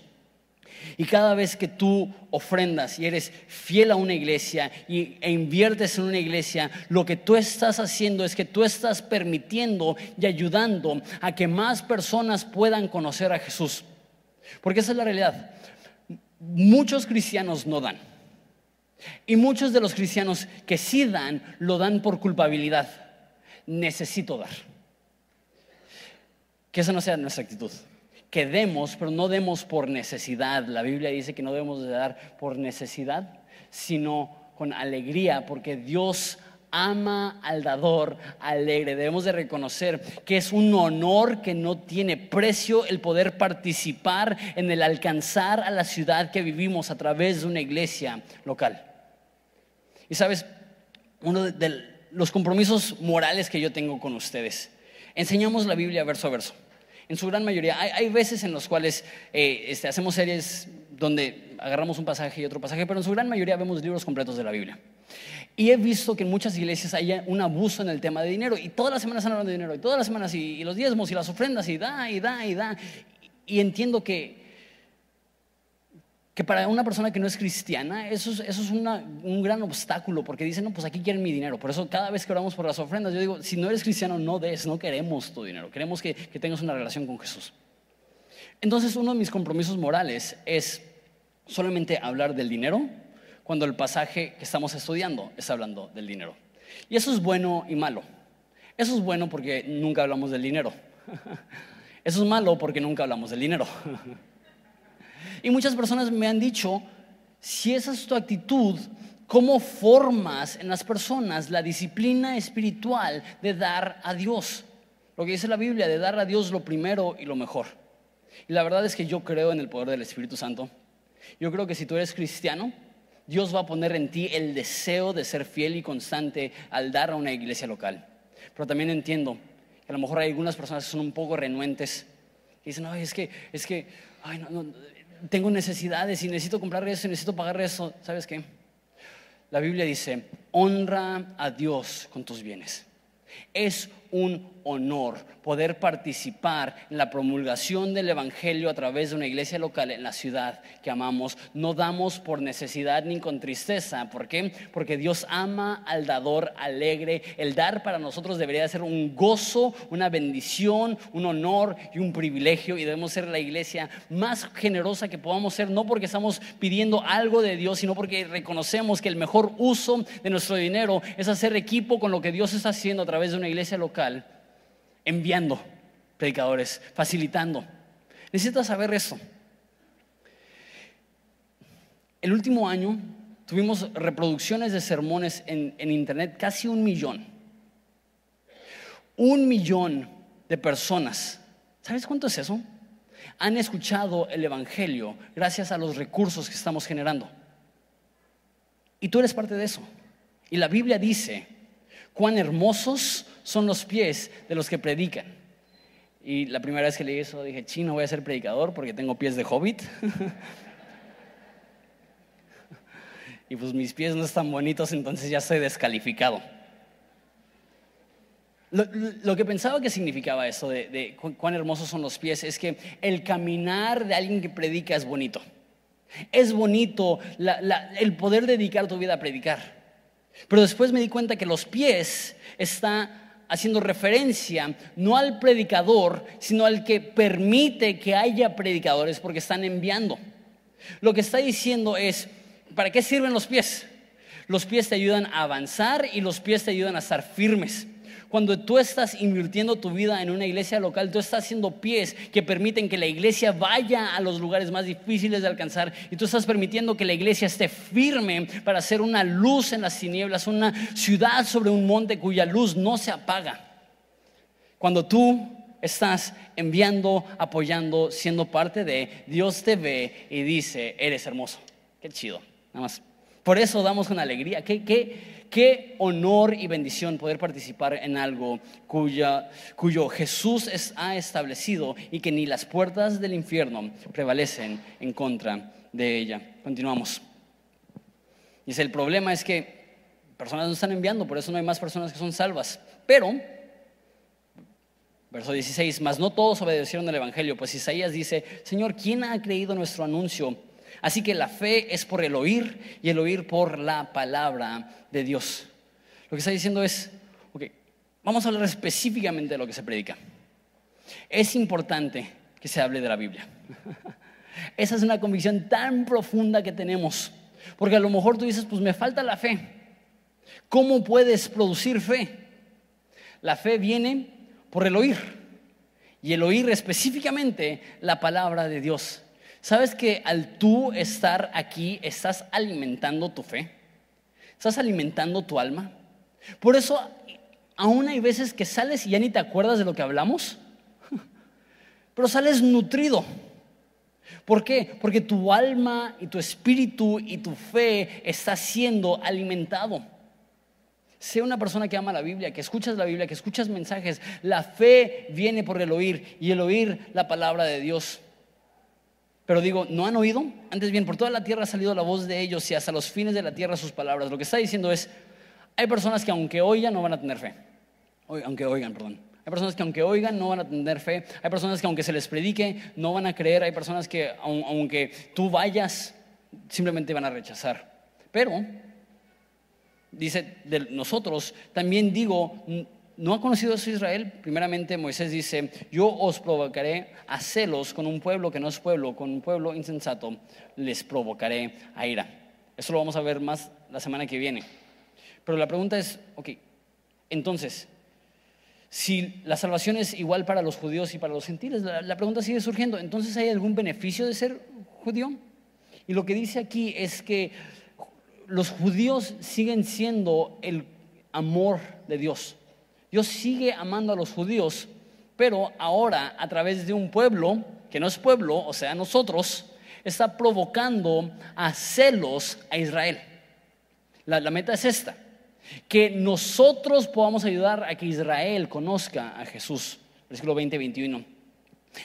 Y cada vez que tú ofrendas y eres fiel a una iglesia y, e inviertes en una iglesia, lo que tú estás haciendo es que tú estás permitiendo y ayudando a que más personas puedan conocer a Jesús. Porque esa es la realidad. Muchos cristianos no dan. Y muchos de los cristianos que sí dan, lo dan por culpabilidad. Necesito dar. Que esa no sea nuestra actitud. Que demos, pero no demos por necesidad. La Biblia dice que no debemos de dar por necesidad, sino con alegría, porque Dios ama al dador alegre. Debemos de reconocer que es un honor que no tiene precio el poder participar en el alcanzar a la ciudad que vivimos a través de una iglesia local. Y sabes, uno de los compromisos morales que yo tengo con ustedes, enseñamos la Biblia verso a verso. En su gran mayoría, hay, veces en los cuales eh, este, hacemos series donde agarramos un pasaje y otro pasaje, pero en su gran mayoría vemos libros completos de la Biblia. Y he visto que en muchas iglesias hay un abuso en el tema de dinero. Y todas las semanas hablando de dinero. Y todas las semanas y, los diezmos y las ofrendas y da y da y da. Y, entiendo que, que para una persona que no es cristiana eso es, eso es un gran obstáculo. Porque dicen, no, pues aquí quieren mi dinero. Por eso cada vez que oramos por las ofrendas, yo digo, si no eres cristiano, no des, no queremos tu dinero. Queremos que, que tengas una relación con Jesús. Entonces uno de mis compromisos morales es solamente hablar del dinero cuando el pasaje que estamos estudiando está hablando del dinero. Y eso es bueno y malo. Eso es bueno porque nunca hablamos del dinero. Eso es malo porque nunca hablamos del dinero. Y muchas personas me han dicho, si esa es tu actitud, ¿Cómo formas en las personas la disciplina espiritual de dar a Dios? Lo que dice la Biblia, de dar a Dios lo primero y lo mejor. Y la verdad es que yo creo en el poder del Espíritu Santo. Yo creo que si tú eres cristiano, Dios va a poner en ti el deseo de ser fiel y constante al dar a una iglesia local. Pero también entiendo que a lo mejor hay algunas personas que son un poco renuentes y dicen, ay, es que, es que, ay, no, no, tengo necesidades y necesito comprar eso y necesito pagar eso. ¿Sabes qué? La Biblia dice, honra a Dios con tus bienes. Es un honor poder participar en la promulgación del Evangelio a través de una iglesia local en la ciudad que amamos. No damos por necesidad ni con tristeza. ¿Por qué? Porque Dios ama al dador alegre. El dar para nosotros debería ser un gozo, una bendición, un honor y un privilegio. Y debemos ser la iglesia más generosa que podamos ser, no porque estamos pidiendo algo de Dios, sino porque reconocemos que el mejor uso de nuestro dinero es hacer equipo con lo que Dios está haciendo a través de una iglesia local enviando predicadores, facilitando. Necesitas saber eso. El último año tuvimos reproducciones de sermones en, en, internet, casi un millón. Un millón de personas. ¿Sabes cuánto es eso? Han escuchado el Evangelio gracias a los recursos que estamos generando. Y tú eres parte de eso. Y la Biblia dice cuán hermosos son los pies de los que predican. Y la primera vez que leí eso dije, chino, voy a ser predicador porque tengo pies de hobbit. y pues mis pies no están bonitos, entonces ya estoy descalificado. Lo, que pensaba que significaba eso de, cuán hermosos son los pies es que el caminar de alguien que predica es bonito. Es bonito el poder dedicar tu vida a predicar. Pero después me di cuenta que los pies está haciendo referencia no al predicador, sino al que permite que haya predicadores porque están enviando. Lo que está diciendo es, ¿para qué sirven los pies? Los pies te ayudan a avanzar y los pies te ayudan a estar firmes. Cuando tú estás invirtiendo tu vida en una iglesia local, tú estás haciendo pies que permiten que la iglesia vaya a los lugares más difíciles de alcanzar y tú estás permitiendo que la iglesia esté firme para ser una luz en las tinieblas, una ciudad sobre un monte cuya luz no se apaga. Cuando tú estás enviando, apoyando, siendo parte de, Dios te ve y dice, eres hermoso. Qué chido. Nada más. Por eso damos con alegría. ¿Qué, qué, Qué honor y bendición poder participar en algo cuya, cuyo Jesús ha establecido y que ni las puertas del infierno prevalecen en contra de ella. Continuamos. Dice, el problema es que personas no están enviando, por eso no hay más personas que son salvas. Pero, verso 16, mas no todos obedecieron el Evangelio, pues Isaías dice, Señor, ¿quién ha creído nuestro anuncio? Así que la fe es por el oír y el oír por la palabra de Dios. Lo que está diciendo es, ok, vamos a hablar específicamente de lo que se predica. Es importante que se hable de la Biblia. Esa es una convicción tan profunda que tenemos. Porque a lo mejor tú dices, pues me falta la fe. ¿Cómo puedes producir fe? La fe viene por el oír. Y el oír específicamente la palabra de Dios. ¿Sabes que al tú estar aquí estás alimentando tu fe? ¿Estás alimentando tu alma? Por eso, aún hay veces que sales y ya ni te acuerdas de lo que hablamos, pero sales nutrido. ¿Por qué? Porque tu alma y tu espíritu y tu fe está siendo alimentado. Sea una persona que ama la Biblia, que escuchas la Biblia, que escuchas mensajes. La fe viene por el oír y el oír la palabra de Dios. Pero digo, ¿no han oído? Antes bien, por toda la tierra ha salido la voz de ellos y hasta los fines de la tierra sus palabras. Lo que está diciendo es, hay personas que aunque oigan no van a tener fe. Aunque oigan, perdón. Hay personas que aunque oigan no van a tener fe. Hay personas que aunque se les predique no van a creer. Hay personas que aunque tú vayas simplemente van a rechazar. Pero, dice de nosotros, también digo, ¿No ha conocido eso Israel? Primeramente Moisés dice, yo os provocaré a celos con un pueblo que no es pueblo, con un pueblo insensato, les provocaré a ira. Eso lo vamos a ver más la semana que viene. Pero la pregunta es, ok, entonces, si la salvación es igual para los judíos y para los gentiles, la, la pregunta sigue surgiendo, entonces ¿hay algún beneficio de ser judío? Y lo que dice aquí es que los judíos siguen siendo el amor de Dios. Dios sigue amando a los judíos, pero ahora a través de un pueblo, que no es pueblo, o sea, nosotros, está provocando a celos a Israel. La, meta es esta, que nosotros podamos ayudar a que Israel conozca a Jesús. Versículo 20, 21.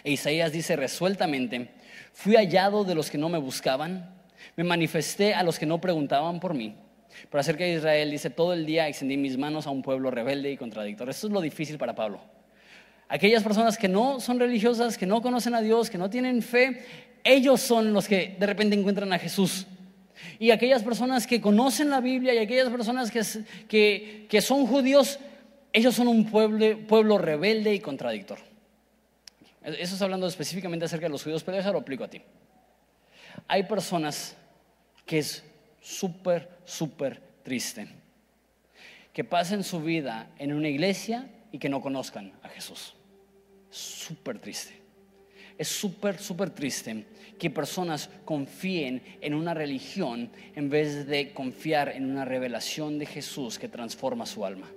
E Isaías dice resueltamente, fui hallado de los que no me buscaban, me manifesté a los que no preguntaban por mí. Pero acerca de Israel dice, todo el día extendí mis manos a un pueblo rebelde y contradictor. Esto es lo difícil para Pablo. Aquellas personas que no son religiosas, que no conocen a Dios, que no tienen fe, ellos son los que de repente encuentran a Jesús. Y aquellas personas que conocen la Biblia y aquellas personas que, que, son judíos, ellos son un pueblo, pueblo rebelde y contradictor. Eso está hablando específicamente acerca de los judíos, pero eso lo aplico a ti. Hay personas que es súper, súper triste que pasen su vida en una iglesia y que no conozcan a Jesús. Súper triste. Es súper, súper triste que personas confíen en una religión en vez de confiar en una revelación de Jesús que transforma su alma.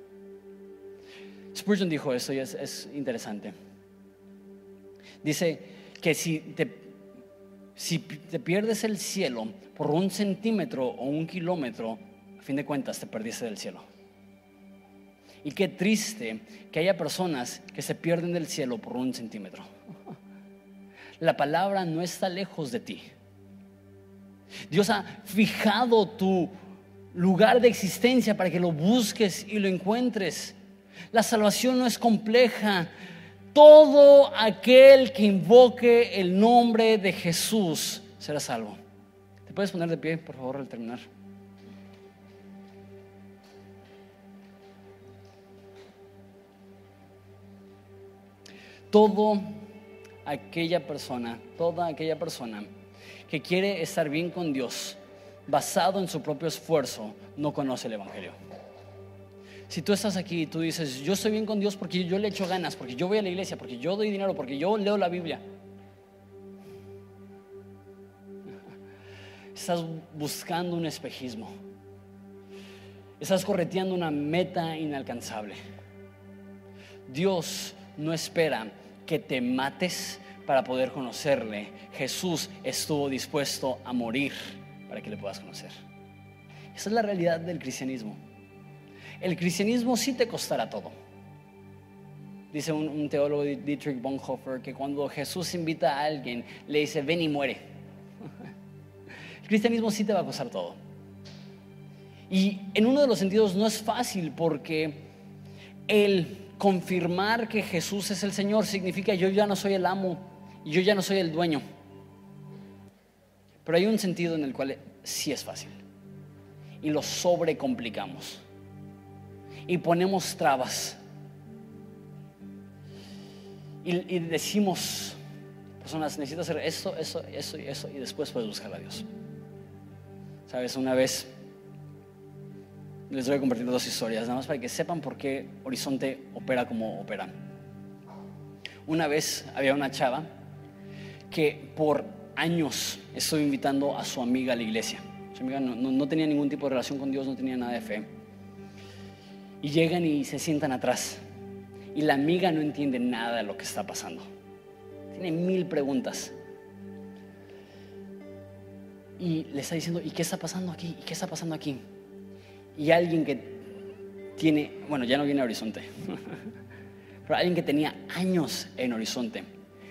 Spurgeon dijo esto y es, es interesante. Dice que si te si te pierdes el cielo por un centímetro o un kilómetro, a fin de cuentas te perdiste del cielo. Y qué triste que haya personas que se pierden del cielo por un centímetro. La palabra no está lejos de ti. Dios ha fijado tu lugar de existencia para que lo busques y lo encuentres. La salvación no es compleja, todo aquel que invoque el nombre de Jesús será salvo. ¿Te puedes poner de pie, por favor, al terminar? Todo aquella persona, toda aquella persona que quiere estar bien con Dios basado en su propio esfuerzo, no conoce el Evangelio. Si tú estás aquí y tú dices, yo estoy bien con Dios porque yo le echo ganas, porque yo voy a la iglesia, porque yo doy dinero, porque yo leo la Biblia. Estás buscando un espejismo. Estás correteando una meta inalcanzable. Dios no espera que te mates para poder conocerle. Jesús estuvo dispuesto a morir para que le puedas conocer. Esa es la realidad del cristianismo el cristianismo sí te costará todo. Dice un, teólogo, Dietrich Bonhoeffer, que cuando Jesús invita a alguien, le dice, ven y muere. El cristianismo sí te va a costar todo. Y en uno de los sentidos no es fácil porque el confirmar que Jesús es el Señor significa yo ya no soy el amo yo ya no soy el dueño. Pero hay un sentido en el cual sí es fácil y lo sobrecomplicamos y ponemos trabas. Y, decimos, personas, necesito hacer esto, eso, eso y eso, y después puedes buscar a Dios. Sabes, una vez les voy a compartir dos historias, nada más para que sepan por qué Horizonte opera como opera. Una vez había una chava que por años estuvo invitando a su amiga a la iglesia. Su amiga no tenía ningún tipo de relación con Dios, no tenía nada de fe y llegan y se sientan atrás. Y la amiga no entiende nada de lo que está pasando. Tiene mil preguntas. Y le está diciendo, ¿y qué está pasando aquí? ¿Y qué está pasando aquí? Y alguien que tiene, bueno, ya no viene a Horizonte, pero alguien que tenía años en Horizonte,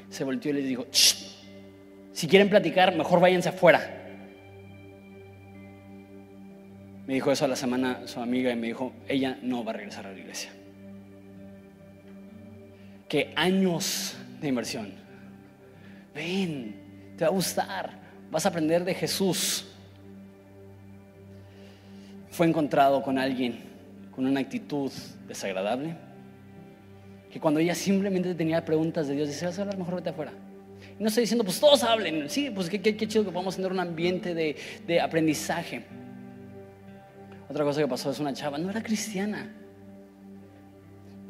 se volteó y le dijo, si quieren platicar, mejor váyanse afuera. Me dijo eso a la semana su amiga y me dijo, ella no va a regresar a la iglesia. Que años de inversión. Ven, te va a gustar, vas a aprender de Jesús. Fue encontrado con alguien con una actitud desagradable. Que cuando ella simplemente tenía preguntas de Dios, dice, vas a hablar mejor vete afuera. Y no estoy diciendo, pues todos hablen. Sí, pues qué, qué, chido que podamos tener un ambiente de, de aprendizaje. Otra cosa que pasó es una chava, no era cristiana.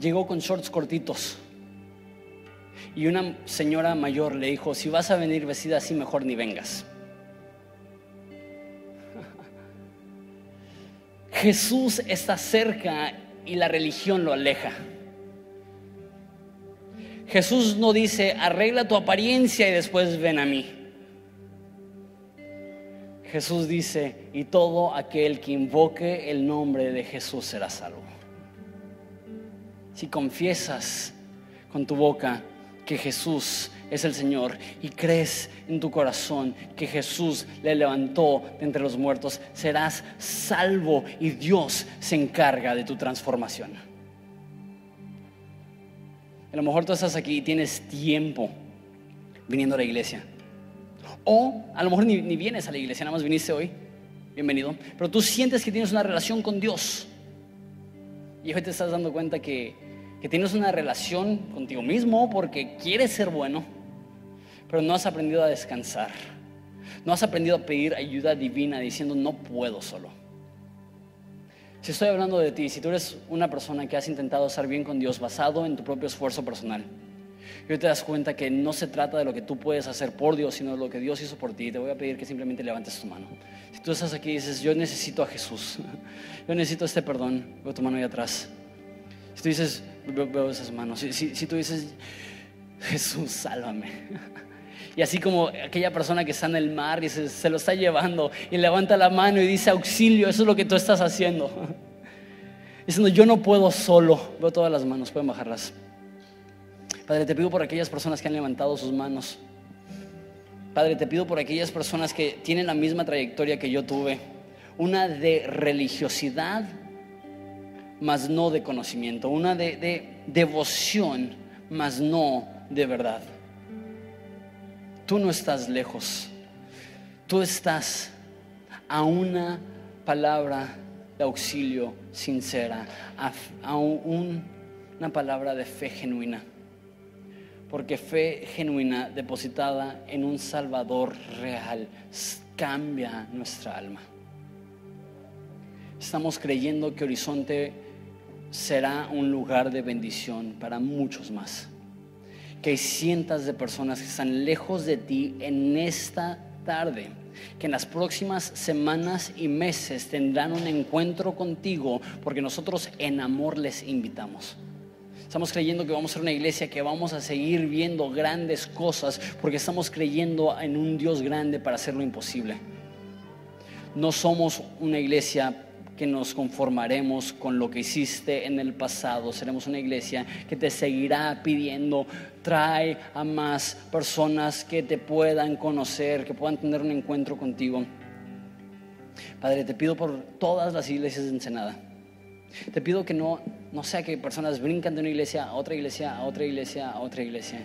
Llegó con shorts cortitos. Y una señora mayor le dijo, si vas a venir vestida así, mejor ni vengas. Jesús está cerca y la religión lo aleja. Jesús no dice, arregla tu apariencia y después ven a mí. Jesús dice, y todo aquel que invoque el nombre de Jesús será salvo. Si confiesas con tu boca que Jesús es el Señor y crees en tu corazón que Jesús le levantó de entre los muertos, serás salvo y Dios se encarga de tu transformación. A lo mejor tú estás aquí y tienes tiempo viniendo a la iglesia. O a lo mejor ni, vienes a la iglesia, nada más viniste hoy. Bienvenido. Pero tú sientes que tienes una relación con Dios. Y hoy te estás dando cuenta que que tienes una relación contigo mismo porque quieres ser bueno, pero no has aprendido a descansar. No has aprendido a pedir ayuda divina diciendo no puedo solo. Si estoy hablando de ti, si tú eres una persona que has intentado estar bien con Dios basado en tu propio esfuerzo personal, y te das cuenta que no se trata de lo que tú puedes hacer por Dios, sino de lo que Dios hizo por ti, te voy a pedir que simplemente levantes tu mano. Si tú estás aquí y dices, yo necesito a Jesús, yo necesito este perdón, veo tu mano ahí atrás. Si tú dices, veo, esas manos, si, tú dices, Jesús, sálvame. Y así como aquella persona que está en el mar y se, lo está llevando y levanta la mano y dice auxilio, eso es lo que tú estás haciendo. Diciendo, yo no puedo solo. Veo todas las manos, pueden bajarlas. Padre, te pido por aquellas personas que han levantado sus manos. Padre, te pido por aquellas personas que tienen la misma trayectoria que yo tuve. Una de religiosidad mas no de conocimiento, una de, devoción, mas no de verdad. Tú no estás lejos, tú estás a una palabra de auxilio sincera, a, una palabra de fe genuina. Porque fe genuina depositada en un Salvador real cambia nuestra alma. Estamos creyendo que Horizonte será un lugar de bendición para muchos más. Que hay cientos de personas que están lejos de ti en esta tarde, que en las próximas semanas y meses tendrán un encuentro contigo, porque nosotros en amor les invitamos. Estamos creyendo que vamos a ser una iglesia que vamos a seguir viendo grandes cosas, porque estamos creyendo en un Dios grande para hacer lo imposible. No somos una iglesia que nos conformaremos con lo que hiciste en el pasado. Seremos una iglesia que te seguirá pidiendo, trae a más personas que te puedan conocer, que puedan tener un encuentro contigo. Padre, te pido por todas las iglesias de Ensenada. Te pido que no, no sea que personas brincan de una iglesia a otra iglesia, a otra iglesia, a otra iglesia,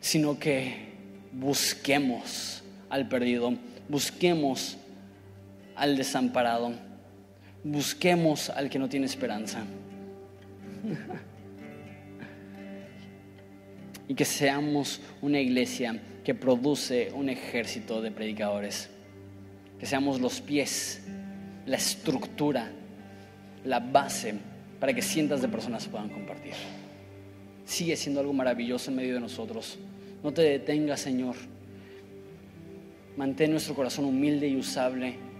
sino que busquemos al perdido, busquemos al desamparado, busquemos al que no tiene esperanza. y que seamos una iglesia que produce un ejército de predicadores. Que seamos los pies, la estructura, la base para que cientos de personas puedan compartir. Sigue siendo algo maravilloso en medio de nosotros. No te detengas, Señor. Mantén nuestro corazón humilde y usable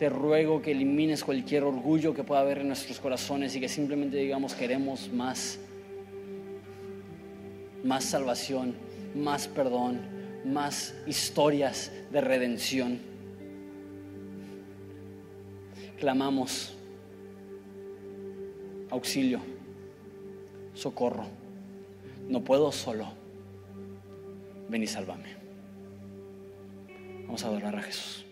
te ruego que elimines cualquier orgullo que pueda haber en nuestros corazones y que simplemente digamos queremos más, más salvación, más perdón, más historias de redención. Clamamos auxilio, socorro. No puedo solo. Ven y sálvame. Vamos a adorar a Jesús.